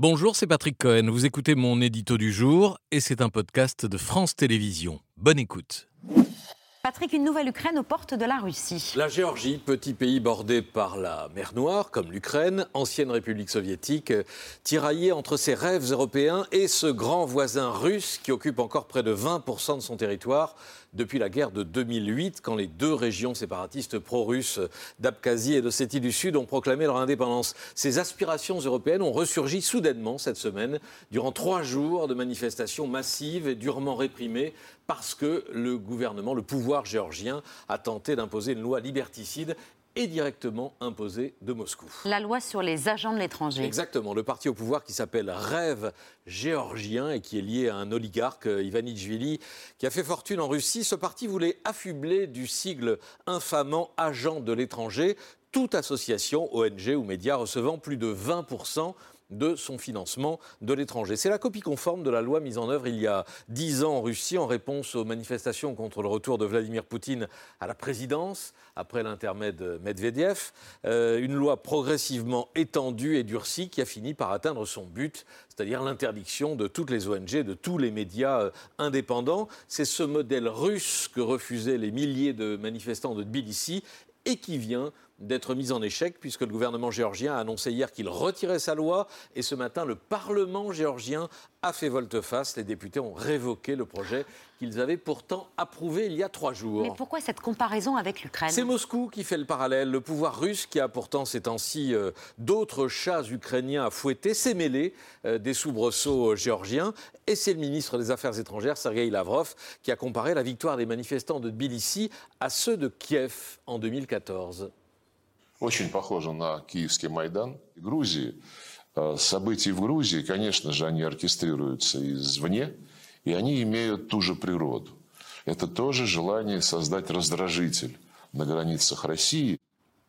Bonjour, c'est Patrick Cohen. Vous écoutez mon édito du jour et c'est un podcast de France Télévisions. Bonne écoute. Patrick, une nouvelle Ukraine aux portes de la Russie. La Géorgie, petit pays bordé par la mer Noire, comme l'Ukraine, ancienne république soviétique, tiraillée entre ses rêves européens et ce grand voisin russe qui occupe encore près de 20% de son territoire depuis la guerre de 2008, quand les deux régions séparatistes pro-russes d'Abkhazie et de Sétie du Sud ont proclamé leur indépendance. Ces aspirations européennes ont ressurgi soudainement cette semaine, durant trois jours de manifestations massives et durement réprimées, parce que le gouvernement, le pouvoir géorgien, a tenté d'imposer une loi liberticide et directement imposée de Moscou. La loi sur les agents de l'étranger. Exactement. Le parti au pouvoir qui s'appelle Rêve géorgien et qui est lié à un oligarque, Ivanishvili, qui a fait fortune en Russie. Ce parti voulait affubler du sigle infamant agent de l'étranger toute association, ONG ou média recevant plus de 20 de son financement de l'étranger. C'est la copie conforme de la loi mise en œuvre il y a dix ans en Russie en réponse aux manifestations contre le retour de Vladimir Poutine à la présidence après l'intermède Medvedev. Euh, une loi progressivement étendue et durcie qui a fini par atteindre son but, c'est-à-dire l'interdiction de toutes les ONG, de tous les médias euh, indépendants. C'est ce modèle russe que refusaient les milliers de manifestants de Tbilissi et qui vient d'être mise en échec puisque le gouvernement géorgien a annoncé hier qu'il retirait sa loi et ce matin le Parlement géorgien a fait volte-face. Les députés ont révoqué le projet qu'ils avaient pourtant approuvé il y a trois jours. Mais pourquoi cette comparaison avec l'Ukraine? C'est Moscou qui fait le parallèle. Le pouvoir russe, qui a pourtant ces temps-ci euh, d'autres chats ukrainiens à fouetter, s'est mêlé euh, des soubresauts euh, géorgiens. Et c'est le ministre des Affaires étrangères, Sergei Lavrov, qui a comparé la victoire des manifestants de Tbilissi à ceux de Kiev en 2014. Очень похоже на Киевский Майдан Грузии. События в Грузии, конечно же, они оркестрируются извне, и они имеют ту же природу. Это тоже желание создать раздражитель на границах России.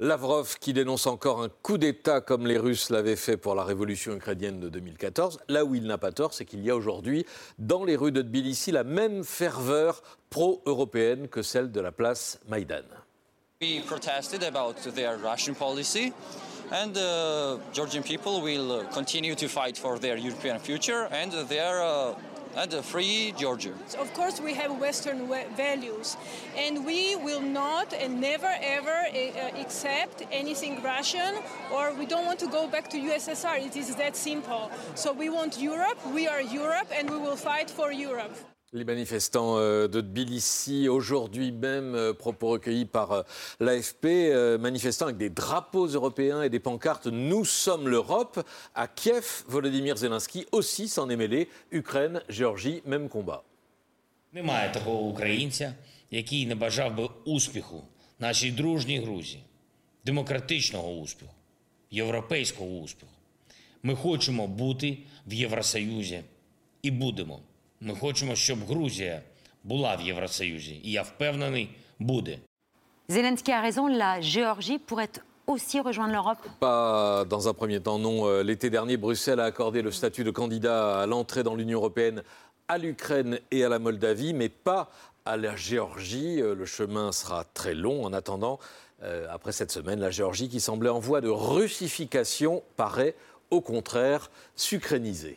Lavrov qui dénonce encore un coup d'État comme les Russes l'avaient fait pour la révolution ukrainienne de 2014. Là où il n'a pas tort, c'est qu'il y a aujourd'hui dans les rues de Tbilissi la même ferveur pro-européenne que celle de la place Maïdan. We protested about their Russian policy, and uh, Georgian people will continue to fight for their European future and their uh, and free Georgia. Of course, we have Western values, and we will not and never ever uh, accept anything Russian, or we don't want to go back to USSR. It is that simple. So we want Europe. We are Europe, and we will fight for Europe. Les manifestants euh, de Tbilissi, aujourd'hui même, euh, propos recueillis par euh, l'AFP, manifestant avec des drapeaux européens et des pancartes Nous sommes l'Europe. À Kiev, Volodymyr Zelensky aussi s'en est mêlé. Ukraine, Géorgie, même combat. Немає такого українця, який не бажав би успіху нашій дружній Грузії, демократичного успіху, європейського успіху. Ми хочемо бути в Євросоюзі і будемо. Ми хочемо, щоб Грузія була в Євросоюзі, і я впевнений, буде. Zelensky a raison, la Géorgie pourrait aussi rejoindre l'Europe Pas dans un premier temps, non. Euh, l'été dernier, Bruxelles a accordé le statut de candidat à l'entrée dans l'Union européenne à l'Ukraine et à la Moldavie, mais pas à la Géorgie. Euh, le chemin sera très long. En attendant, euh, après cette semaine, la Géorgie, qui semblait en voie de russification, paraît au contraire s'ukrainiser.